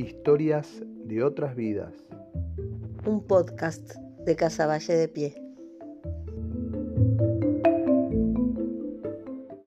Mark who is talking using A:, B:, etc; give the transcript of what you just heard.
A: Historias de otras vidas.
B: Un podcast de Casavalle de Pie.